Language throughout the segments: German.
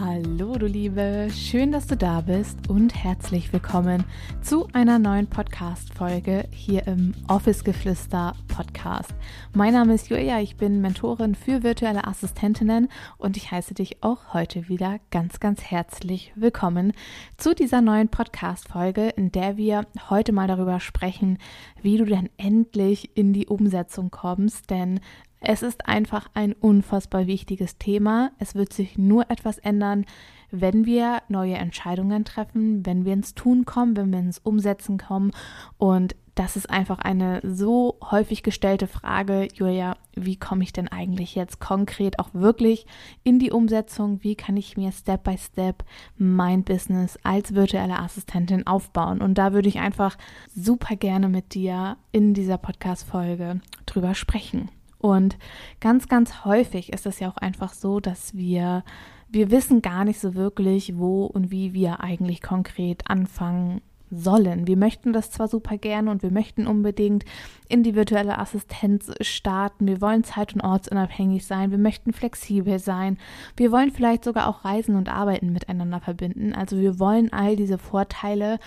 Hallo du Liebe, schön, dass du da bist und herzlich willkommen zu einer neuen Podcast-Folge hier im Office Geflüster Podcast. Mein Name ist Julia, ich bin Mentorin für virtuelle Assistentinnen und ich heiße dich auch heute wieder ganz, ganz herzlich willkommen zu dieser neuen Podcast-Folge, in der wir heute mal darüber sprechen, wie du denn endlich in die Umsetzung kommst, denn es ist einfach ein unfassbar wichtiges Thema. Es wird sich nur etwas ändern, wenn wir neue Entscheidungen treffen, wenn wir ins Tun kommen, wenn wir ins Umsetzen kommen. Und das ist einfach eine so häufig gestellte Frage, Julia, wie komme ich denn eigentlich jetzt konkret auch wirklich in die Umsetzung? Wie kann ich mir Step by Step mein Business als virtuelle Assistentin aufbauen? Und da würde ich einfach super gerne mit dir in dieser Podcast-Folge drüber sprechen. Und ganz, ganz häufig ist es ja auch einfach so, dass wir, wir wissen gar nicht so wirklich, wo und wie wir eigentlich konkret anfangen sollen. Wir möchten das zwar super gerne und wir möchten unbedingt in die virtuelle Assistenz starten. Wir wollen zeit- und ortsunabhängig sein. Wir möchten flexibel sein. Wir wollen vielleicht sogar auch Reisen und Arbeiten miteinander verbinden. Also wir wollen all diese Vorteile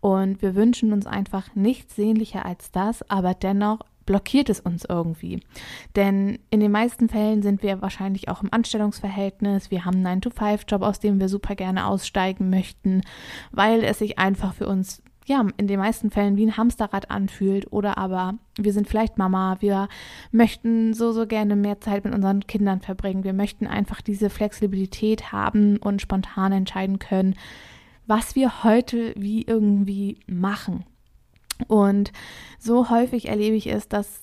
und wir wünschen uns einfach nichts sehnlicher als das, aber dennoch blockiert es uns irgendwie. Denn in den meisten Fällen sind wir wahrscheinlich auch im Anstellungsverhältnis. Wir haben einen 9-to-5-Job, aus dem wir super gerne aussteigen möchten, weil es sich einfach für uns ja, in den meisten Fällen wie ein Hamsterrad anfühlt oder aber wir sind vielleicht Mama, wir möchten so, so gerne mehr Zeit mit unseren Kindern verbringen, wir möchten einfach diese Flexibilität haben und spontan entscheiden können, was wir heute wie irgendwie machen. Und so häufig erlebe ich es, dass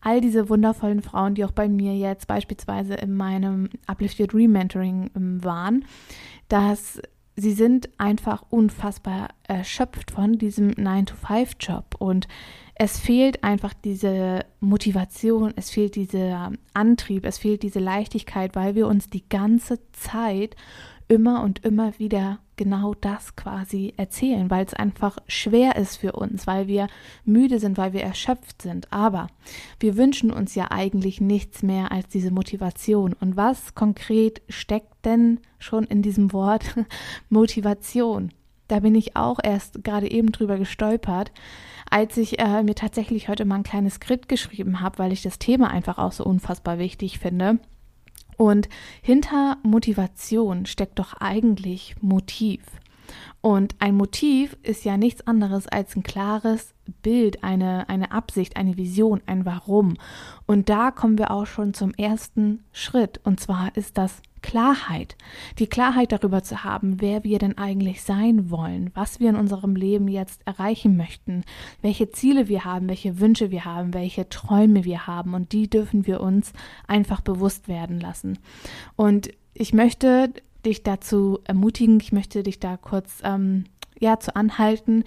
all diese wundervollen Frauen, die auch bei mir jetzt beispielsweise in meinem Uplifted Rementoring ähm, waren, dass sie sind einfach unfassbar erschöpft von diesem 9-to-5-Job und es fehlt einfach diese Motivation, es fehlt dieser Antrieb, es fehlt diese Leichtigkeit, weil wir uns die ganze Zeit immer und immer wieder genau das quasi erzählen, weil es einfach schwer ist für uns, weil wir müde sind, weil wir erschöpft sind. Aber wir wünschen uns ja eigentlich nichts mehr als diese Motivation. Und was konkret steckt denn schon in diesem Wort Motivation? Da bin ich auch erst gerade eben drüber gestolpert, als ich äh, mir tatsächlich heute mal ein kleines Skript geschrieben habe, weil ich das Thema einfach auch so unfassbar wichtig finde. Und hinter Motivation steckt doch eigentlich Motiv. Und ein Motiv ist ja nichts anderes als ein klares Bild, eine, eine Absicht, eine Vision, ein Warum. Und da kommen wir auch schon zum ersten Schritt. Und zwar ist das Klarheit. Die Klarheit darüber zu haben, wer wir denn eigentlich sein wollen, was wir in unserem Leben jetzt erreichen möchten, welche Ziele wir haben, welche Wünsche wir haben, welche Träume wir haben. Und die dürfen wir uns einfach bewusst werden lassen. Und ich möchte dich dazu ermutigen, ich möchte dich da kurz ähm, ja, zu anhalten,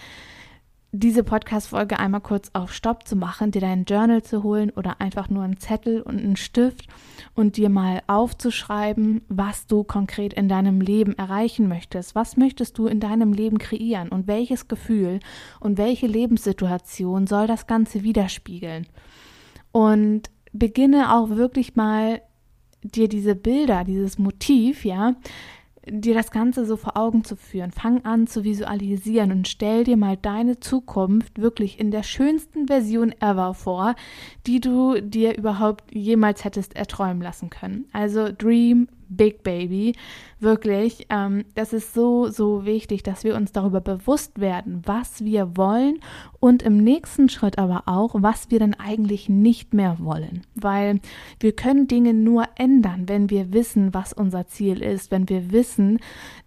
diese Podcast-Folge einmal kurz auf Stopp zu machen, dir dein Journal zu holen oder einfach nur einen Zettel und einen Stift und dir mal aufzuschreiben, was du konkret in deinem Leben erreichen möchtest. Was möchtest du in deinem Leben kreieren und welches Gefühl und welche Lebenssituation soll das Ganze widerspiegeln? Und beginne auch wirklich mal dir diese Bilder, dieses Motiv, ja, dir das Ganze so vor Augen zu führen. Fang an zu visualisieren und stell dir mal deine Zukunft wirklich in der schönsten Version ever vor, die du dir überhaupt jemals hättest erträumen lassen können. Also Dream Big Baby. Wirklich, ähm, das ist so, so wichtig, dass wir uns darüber bewusst werden, was wir wollen und im nächsten Schritt aber auch, was wir dann eigentlich nicht mehr wollen. Weil wir können Dinge nur ändern, wenn wir wissen, was unser Ziel ist, wenn wir wissen,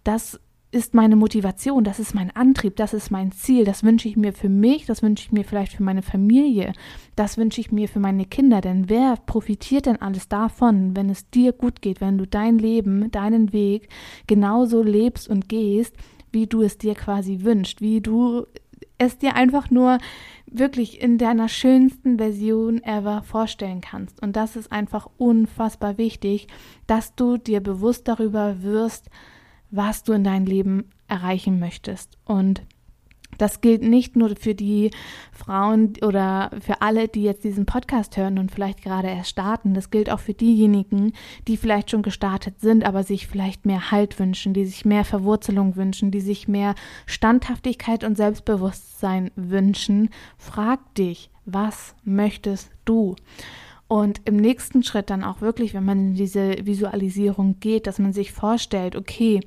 dass ist meine Motivation, das ist mein Antrieb, das ist mein Ziel, das wünsche ich mir für mich, das wünsche ich mir vielleicht für meine Familie, das wünsche ich mir für meine Kinder, denn wer profitiert denn alles davon, wenn es dir gut geht, wenn du dein Leben, deinen Weg genauso lebst und gehst, wie du es dir quasi wünschst, wie du es dir einfach nur wirklich in deiner schönsten Version ever vorstellen kannst. Und das ist einfach unfassbar wichtig, dass du dir bewusst darüber wirst, was du in deinem Leben erreichen möchtest. Und das gilt nicht nur für die Frauen oder für alle, die jetzt diesen Podcast hören und vielleicht gerade erst starten. Das gilt auch für diejenigen, die vielleicht schon gestartet sind, aber sich vielleicht mehr Halt wünschen, die sich mehr Verwurzelung wünschen, die sich mehr Standhaftigkeit und Selbstbewusstsein wünschen. Frag dich, was möchtest du? Und im nächsten Schritt dann auch wirklich, wenn man in diese Visualisierung geht, dass man sich vorstellt, okay,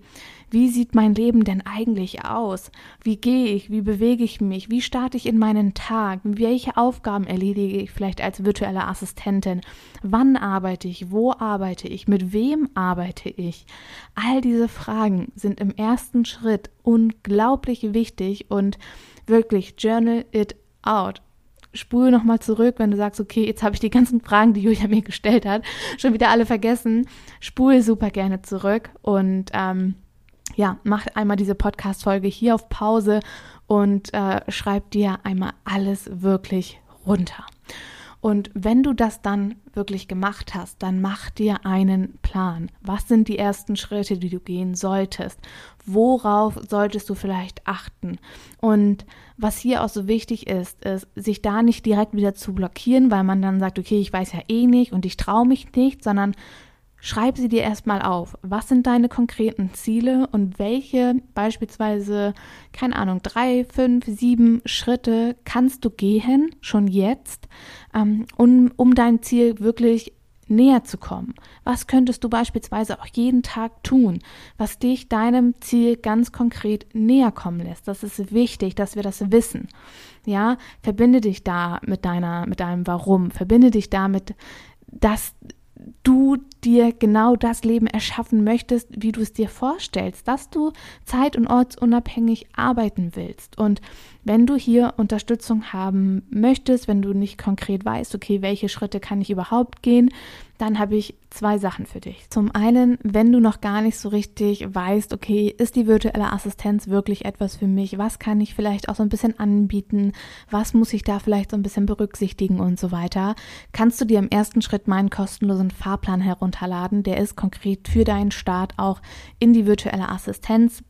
wie sieht mein Leben denn eigentlich aus? Wie gehe ich? Wie bewege ich mich? Wie starte ich in meinen Tag? Welche Aufgaben erledige ich vielleicht als virtuelle Assistentin? Wann arbeite ich? Wo arbeite ich? Mit wem arbeite ich? All diese Fragen sind im ersten Schritt unglaublich wichtig und wirklich journal it out spule nochmal zurück, wenn du sagst, okay, jetzt habe ich die ganzen Fragen, die Julia mir gestellt hat, schon wieder alle vergessen. Spule super gerne zurück und ähm, ja, mach einmal diese Podcast-Folge hier auf Pause und äh, schreib dir einmal alles wirklich runter. Und wenn du das dann wirklich gemacht hast, dann mach dir einen Plan. Was sind die ersten Schritte, die du gehen solltest? Worauf solltest du vielleicht achten? Und was hier auch so wichtig ist, ist, sich da nicht direkt wieder zu blockieren, weil man dann sagt, okay, ich weiß ja eh nicht und ich traue mich nicht, sondern Schreib sie dir erstmal auf. Was sind deine konkreten Ziele und welche beispielsweise, keine Ahnung, drei, fünf, sieben Schritte kannst du gehen, schon jetzt, ähm, um, um dein Ziel wirklich näher zu kommen? Was könntest du beispielsweise auch jeden Tag tun, was dich deinem Ziel ganz konkret näher kommen lässt? Das ist wichtig, dass wir das wissen. Ja, verbinde dich da mit deiner, mit deinem Warum, verbinde dich damit, dass du dir genau das Leben erschaffen möchtest, wie du es dir vorstellst, dass du zeit- und ortsunabhängig arbeiten willst. Und wenn du hier Unterstützung haben möchtest, wenn du nicht konkret weißt, okay, welche Schritte kann ich überhaupt gehen, dann habe ich zwei Sachen für dich. Zum einen, wenn du noch gar nicht so richtig weißt, okay, ist die virtuelle Assistenz wirklich etwas für mich? Was kann ich vielleicht auch so ein bisschen anbieten? Was muss ich da vielleicht so ein bisschen berücksichtigen und so weiter? Kannst du dir im ersten Schritt meinen kostenlosen Fahrplan herunterladen. Der ist konkret für deinen Start auch in die virtuelle Assistenz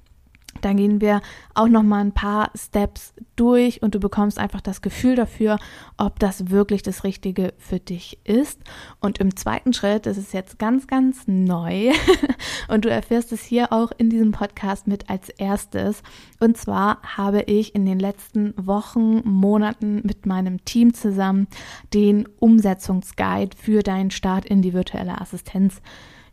da gehen wir auch noch mal ein paar Steps durch und du bekommst einfach das Gefühl dafür, ob das wirklich das Richtige für dich ist. Und im zweiten Schritt, das ist jetzt ganz, ganz neu und du erfährst es hier auch in diesem Podcast mit als erstes. Und zwar habe ich in den letzten Wochen, Monaten mit meinem Team zusammen den Umsetzungsguide für deinen Start in die virtuelle Assistenz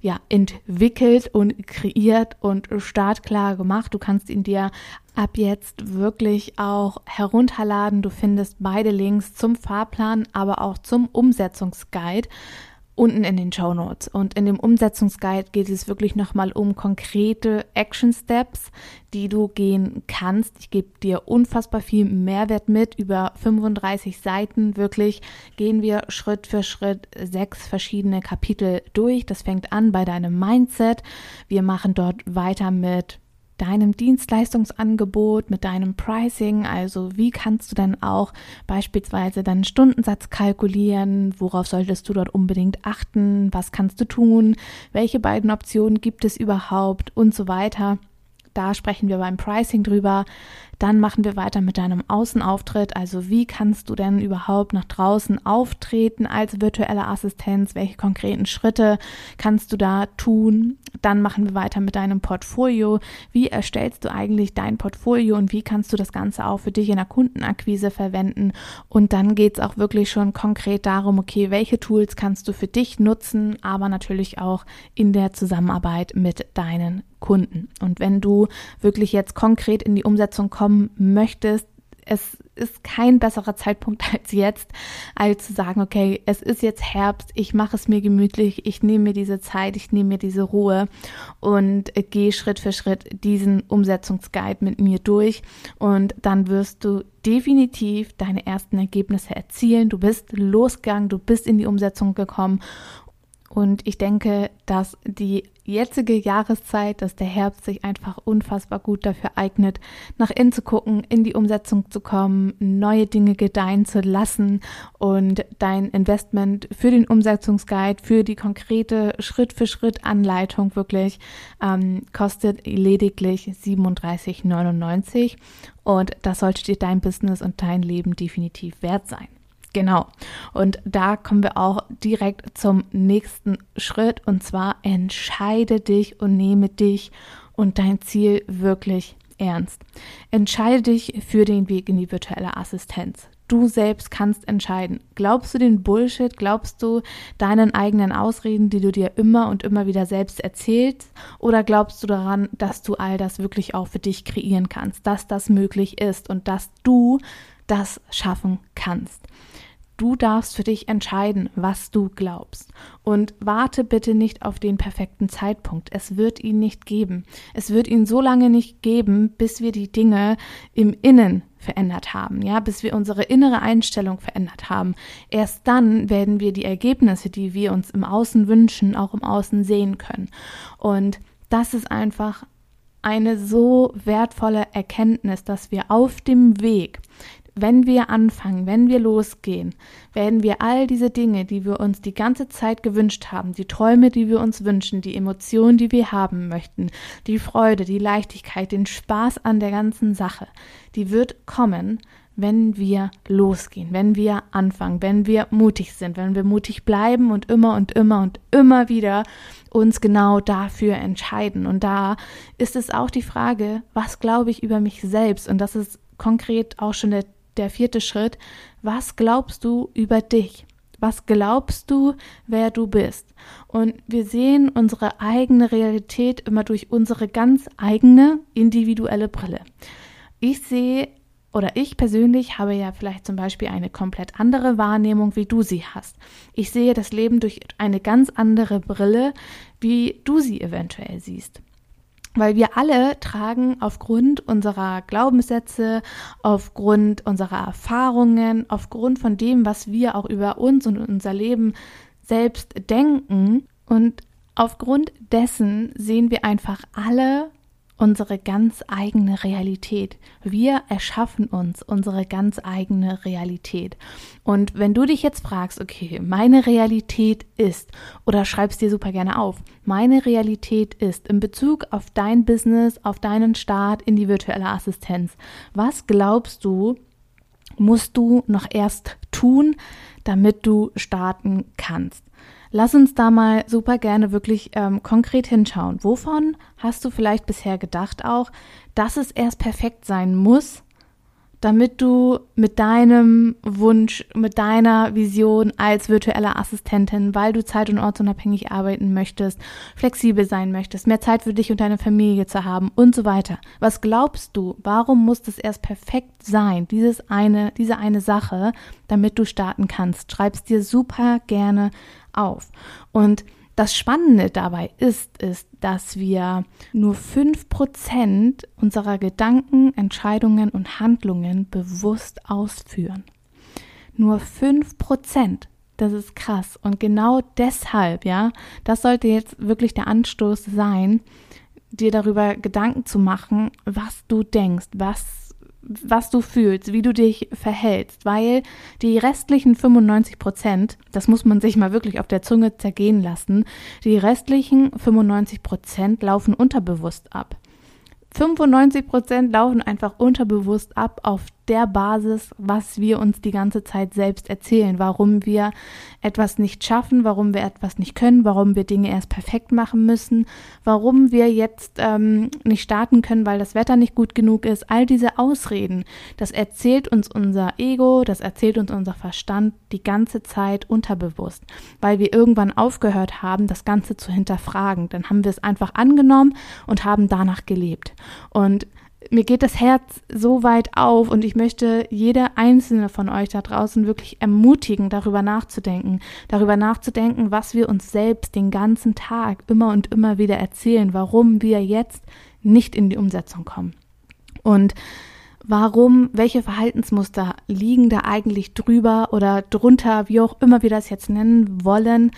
ja, entwickelt und kreiert und startklar gemacht. Du kannst ihn dir ab jetzt wirklich auch herunterladen. Du findest beide Links zum Fahrplan, aber auch zum Umsetzungsguide unten in den Show Notes. Und in dem Umsetzungsguide geht es wirklich nochmal um konkrete Action Steps, die du gehen kannst. Ich gebe dir unfassbar viel Mehrwert mit. Über 35 Seiten wirklich gehen wir Schritt für Schritt sechs verschiedene Kapitel durch. Das fängt an bei deinem Mindset. Wir machen dort weiter mit deinem Dienstleistungsangebot, mit deinem Pricing, also wie kannst du dann auch beispielsweise deinen Stundensatz kalkulieren, worauf solltest du dort unbedingt achten, was kannst du tun, welche beiden Optionen gibt es überhaupt und so weiter. Da sprechen wir beim Pricing drüber. Dann machen wir weiter mit deinem Außenauftritt. Also wie kannst du denn überhaupt nach draußen auftreten als virtuelle Assistenz? Welche konkreten Schritte kannst du da tun? Dann machen wir weiter mit deinem Portfolio. Wie erstellst du eigentlich dein Portfolio und wie kannst du das Ganze auch für dich in der Kundenakquise verwenden? Und dann geht es auch wirklich schon konkret darum, okay, welche Tools kannst du für dich nutzen, aber natürlich auch in der Zusammenarbeit mit deinen Kunden. Und wenn du wirklich jetzt konkret in die Umsetzung kommen möchtest, es ist kein besserer Zeitpunkt als jetzt, als zu sagen, okay, es ist jetzt Herbst, ich mache es mir gemütlich, ich nehme mir diese Zeit, ich nehme mir diese Ruhe und gehe Schritt für Schritt diesen Umsetzungsguide mit mir durch und dann wirst du definitiv deine ersten Ergebnisse erzielen. Du bist losgegangen, du bist in die Umsetzung gekommen und ich denke, dass die jetzige Jahreszeit, dass der Herbst sich einfach unfassbar gut dafür eignet, nach innen zu gucken, in die Umsetzung zu kommen, neue Dinge gedeihen zu lassen und dein Investment für den Umsetzungsguide, für die konkrete Schritt-für-Schritt-Anleitung wirklich ähm, kostet lediglich 37,99 und das sollte dir dein Business und dein Leben definitiv wert sein. Genau. Und da kommen wir auch direkt zum nächsten Schritt und zwar entscheide dich und nehme dich und dein Ziel wirklich ernst. Entscheide dich für den Weg in die virtuelle Assistenz. Du selbst kannst entscheiden. Glaubst du den Bullshit? Glaubst du deinen eigenen Ausreden, die du dir immer und immer wieder selbst erzählst? Oder glaubst du daran, dass du all das wirklich auch für dich kreieren kannst, dass das möglich ist und dass du das schaffen kannst? Du darfst für dich entscheiden, was du glaubst. Und warte bitte nicht auf den perfekten Zeitpunkt. Es wird ihn nicht geben. Es wird ihn so lange nicht geben, bis wir die Dinge im Innen verändert haben, ja, bis wir unsere innere Einstellung verändert haben. Erst dann werden wir die Ergebnisse, die wir uns im Außen wünschen, auch im Außen sehen können. Und das ist einfach eine so wertvolle Erkenntnis, dass wir auf dem Weg wenn wir anfangen, wenn wir losgehen, werden wir all diese Dinge, die wir uns die ganze Zeit gewünscht haben, die Träume, die wir uns wünschen, die Emotionen, die wir haben möchten, die Freude, die Leichtigkeit, den Spaß an der ganzen Sache, die wird kommen, wenn wir losgehen, wenn wir anfangen, wenn wir mutig sind, wenn wir mutig bleiben und immer und immer und immer wieder uns genau dafür entscheiden. Und da ist es auch die Frage, was glaube ich über mich selbst? Und das ist konkret auch schon der der vierte Schritt, was glaubst du über dich? Was glaubst du, wer du bist? Und wir sehen unsere eigene Realität immer durch unsere ganz eigene individuelle Brille. Ich sehe oder ich persönlich habe ja vielleicht zum Beispiel eine komplett andere Wahrnehmung, wie du sie hast. Ich sehe das Leben durch eine ganz andere Brille, wie du sie eventuell siehst weil wir alle tragen aufgrund unserer Glaubenssätze, aufgrund unserer Erfahrungen, aufgrund von dem, was wir auch über uns und unser Leben selbst denken. Und aufgrund dessen sehen wir einfach alle unsere ganz eigene Realität. Wir erschaffen uns unsere ganz eigene Realität. Und wenn du dich jetzt fragst, okay, meine Realität ist, oder schreibst dir super gerne auf, meine Realität ist in Bezug auf dein Business, auf deinen Start in die virtuelle Assistenz, was glaubst du, musst du noch erst tun, damit du starten kannst? Lass uns da mal super gerne wirklich ähm, konkret hinschauen. Wovon hast du vielleicht bisher gedacht auch, dass es erst perfekt sein muss, damit du mit deinem Wunsch, mit deiner Vision als virtuelle Assistentin, weil du zeit- und ortsunabhängig arbeiten möchtest, flexibel sein möchtest, mehr Zeit für dich und deine Familie zu haben und so weiter. Was glaubst du, warum muss das erst perfekt sein, dieses eine, diese eine Sache, damit du starten kannst? Schreib's dir super gerne auf. Und das Spannende dabei ist, ist, dass wir nur fünf Prozent unserer Gedanken, Entscheidungen und Handlungen bewusst ausführen. Nur fünf Prozent. Das ist krass. Und genau deshalb, ja, das sollte jetzt wirklich der Anstoß sein, dir darüber Gedanken zu machen, was du denkst, was was du fühlst, wie du dich verhältst, weil die restlichen 95 Prozent, das muss man sich mal wirklich auf der Zunge zergehen lassen, die restlichen 95 Prozent laufen unterbewusst ab. 95 Prozent laufen einfach unterbewusst ab auf der Basis, was wir uns die ganze Zeit selbst erzählen, warum wir etwas nicht schaffen, warum wir etwas nicht können, warum wir Dinge erst perfekt machen müssen, warum wir jetzt ähm, nicht starten können, weil das Wetter nicht gut genug ist. All diese Ausreden, das erzählt uns unser Ego, das erzählt uns unser Verstand die ganze Zeit unterbewusst, weil wir irgendwann aufgehört haben, das Ganze zu hinterfragen. Dann haben wir es einfach angenommen und haben danach gelebt. Und mir geht das Herz so weit auf und ich möchte jede einzelne von euch da draußen wirklich ermutigen, darüber nachzudenken, darüber nachzudenken, was wir uns selbst den ganzen Tag immer und immer wieder erzählen, warum wir jetzt nicht in die Umsetzung kommen. Und warum, welche Verhaltensmuster liegen da eigentlich drüber oder drunter, wie auch immer wir das jetzt nennen wollen,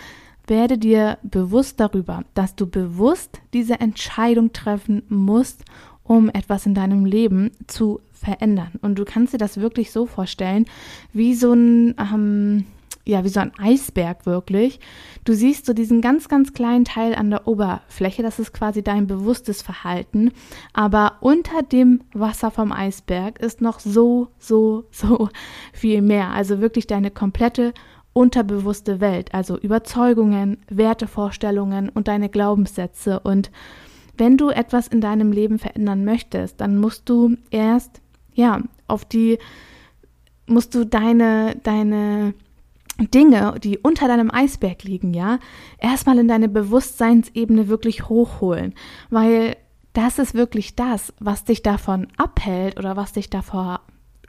werde dir bewusst darüber, dass du bewusst diese Entscheidung treffen musst, um etwas in deinem Leben zu verändern. Und du kannst dir das wirklich so vorstellen, wie so ein, ähm, ja, wie so ein Eisberg wirklich. Du siehst so diesen ganz, ganz kleinen Teil an der Oberfläche, das ist quasi dein bewusstes Verhalten. Aber unter dem Wasser vom Eisberg ist noch so, so, so viel mehr. Also wirklich deine komplette unterbewusste Welt, also Überzeugungen, Wertevorstellungen und deine Glaubenssätze. Und wenn du etwas in deinem Leben verändern möchtest, dann musst du erst, ja, auf die, musst du deine, deine Dinge, die unter deinem Eisberg liegen, ja, erstmal in deine Bewusstseinsebene wirklich hochholen, weil das ist wirklich das, was dich davon abhält oder was dich davor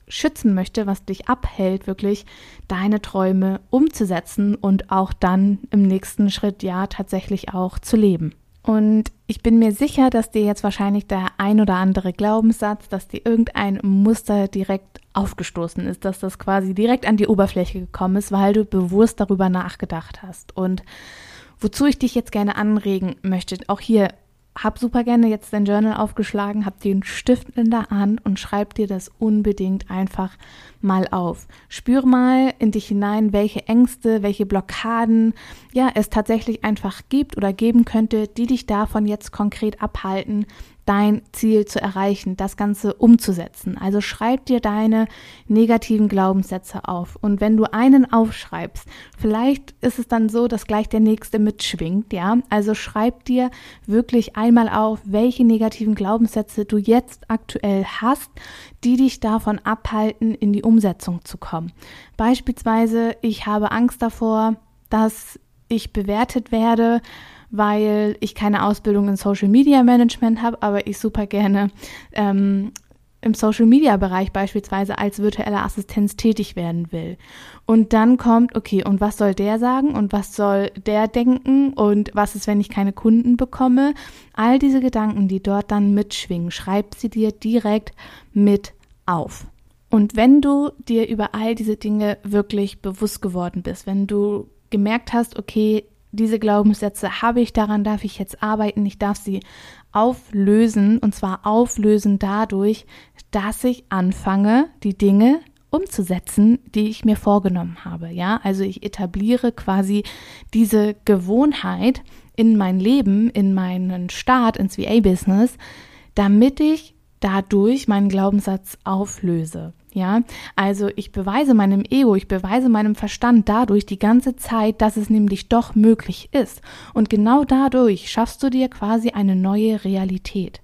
schützen möchte, was dich abhält, wirklich deine Träume umzusetzen und auch dann im nächsten Schritt ja tatsächlich auch zu leben. Und ich bin mir sicher, dass dir jetzt wahrscheinlich der ein oder andere Glaubenssatz, dass dir irgendein Muster direkt aufgestoßen ist, dass das quasi direkt an die Oberfläche gekommen ist, weil du bewusst darüber nachgedacht hast. Und wozu ich dich jetzt gerne anregen möchte, auch hier hab super gerne jetzt dein Journal aufgeschlagen, hab den Stift in der Hand und schreib dir das unbedingt einfach mal auf. Spür mal in dich hinein, welche Ängste, welche Blockaden, ja, es tatsächlich einfach gibt oder geben könnte, die dich davon jetzt konkret abhalten, dein Ziel zu erreichen, das Ganze umzusetzen. Also schreib dir deine negativen Glaubenssätze auf. Und wenn du einen aufschreibst, vielleicht ist es dann so, dass gleich der nächste mitschwingt, ja. Also schreib dir wirklich einmal auf, welche negativen Glaubenssätze du jetzt aktuell hast, die dich davon abhalten, in die Umsetzung zu kommen. Beispielsweise, ich habe Angst davor, dass ich bewertet werde, weil ich keine Ausbildung in Social Media Management habe, aber ich super gerne ähm, im Social Media Bereich beispielsweise als virtuelle Assistenz tätig werden will. Und dann kommt, okay, und was soll der sagen und was soll der denken und was ist, wenn ich keine Kunden bekomme? All diese Gedanken, die dort dann mitschwingen, schreib sie dir direkt mit auf. Und wenn du dir über all diese Dinge wirklich bewusst geworden bist, wenn du gemerkt hast, okay, diese Glaubenssätze habe ich, daran darf ich jetzt arbeiten, ich darf sie auflösen und zwar auflösen dadurch, dass ich anfange, die Dinge umzusetzen, die ich mir vorgenommen habe. Ja, also ich etabliere quasi diese Gewohnheit in mein Leben, in meinen Start ins VA-Business, damit ich dadurch meinen Glaubenssatz auflöse. Ja, also ich beweise meinem Ego, ich beweise meinem Verstand dadurch die ganze Zeit, dass es nämlich doch möglich ist. Und genau dadurch schaffst du dir quasi eine neue Realität.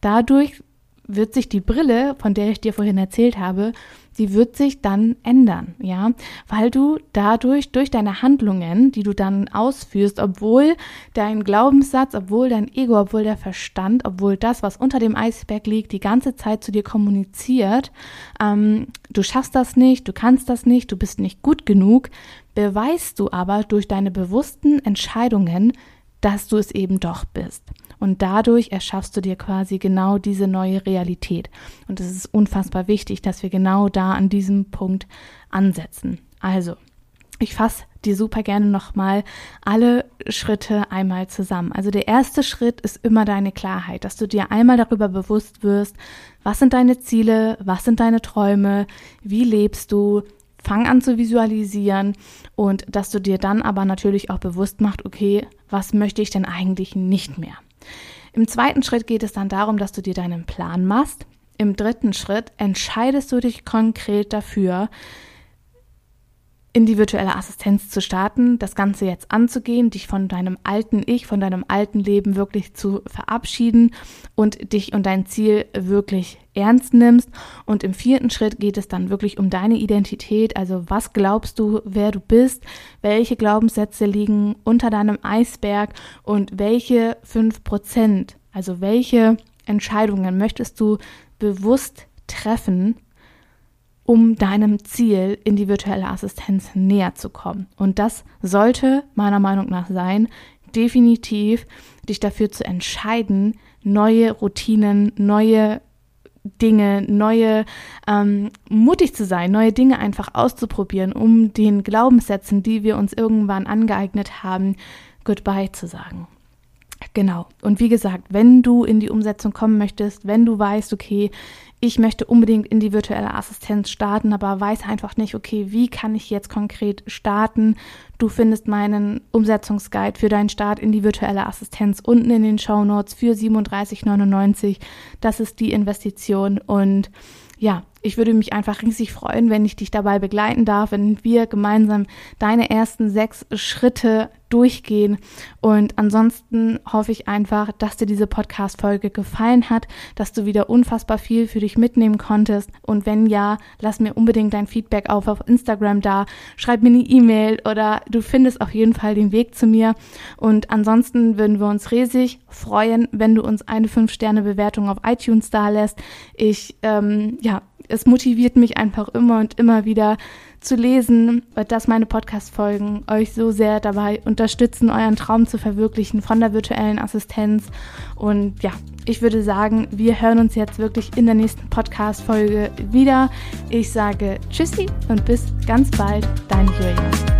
Dadurch wird sich die Brille, von der ich dir vorhin erzählt habe, die wird sich dann ändern, ja, weil du dadurch, durch deine Handlungen, die du dann ausführst, obwohl dein Glaubenssatz, obwohl dein Ego, obwohl der Verstand, obwohl das, was unter dem Eisberg liegt, die ganze Zeit zu dir kommuniziert, ähm, du schaffst das nicht, du kannst das nicht, du bist nicht gut genug, beweist du aber durch deine bewussten Entscheidungen, dass du es eben doch bist. Und dadurch erschaffst du dir quasi genau diese neue Realität. Und es ist unfassbar wichtig, dass wir genau da an diesem Punkt ansetzen. Also, ich fasse dir super gerne nochmal alle Schritte einmal zusammen. Also der erste Schritt ist immer deine Klarheit, dass du dir einmal darüber bewusst wirst, was sind deine Ziele, was sind deine Träume, wie lebst du, fang an zu visualisieren und dass du dir dann aber natürlich auch bewusst machst, okay, was möchte ich denn eigentlich nicht mehr? Im zweiten Schritt geht es dann darum, dass du dir deinen Plan machst. Im dritten Schritt entscheidest du dich konkret dafür, in die virtuelle Assistenz zu starten, das Ganze jetzt anzugehen, dich von deinem alten Ich, von deinem alten Leben wirklich zu verabschieden und dich und dein Ziel wirklich ernst nimmst. Und im vierten Schritt geht es dann wirklich um deine Identität, also was glaubst du, wer du bist, welche Glaubenssätze liegen unter deinem Eisberg? Und welche fünf Prozent, also welche Entscheidungen möchtest du bewusst treffen, um deinem Ziel in die virtuelle Assistenz näher zu kommen. Und das sollte meiner Meinung nach sein, definitiv dich dafür zu entscheiden, neue Routinen, neue Dinge, neue, ähm, mutig zu sein, neue Dinge einfach auszuprobieren, um den Glaubenssätzen, die wir uns irgendwann angeeignet haben, Goodbye zu sagen. Genau. Und wie gesagt, wenn du in die Umsetzung kommen möchtest, wenn du weißt, okay, ich möchte unbedingt in die virtuelle Assistenz starten, aber weiß einfach nicht, okay, wie kann ich jetzt konkret starten? Du findest meinen Umsetzungsguide für deinen Start in die virtuelle Assistenz unten in den Show Notes für 37,99. Das ist die Investition und ja, ich würde mich einfach riesig freuen, wenn ich dich dabei begleiten darf, wenn wir gemeinsam deine ersten sechs Schritte durchgehen. Und ansonsten hoffe ich einfach, dass dir diese Podcast-Folge gefallen hat, dass du wieder unfassbar viel für dich mitnehmen konntest. Und wenn ja, lass mir unbedingt dein Feedback auf auf Instagram da. Schreib mir eine E-Mail oder du findest auf jeden Fall den Weg zu mir. Und ansonsten würden wir uns riesig freuen, wenn du uns eine 5-Sterne-Bewertung auf iTunes da lässt. Ich, ähm, ja, es motiviert mich einfach immer und immer wieder zu lesen, dass meine Podcast-Folgen euch so sehr dabei unterstützen, euren Traum zu verwirklichen von der virtuellen Assistenz. Und ja, ich würde sagen, wir hören uns jetzt wirklich in der nächsten Podcast-Folge wieder. Ich sage Tschüssi und bis ganz bald, dein Julia.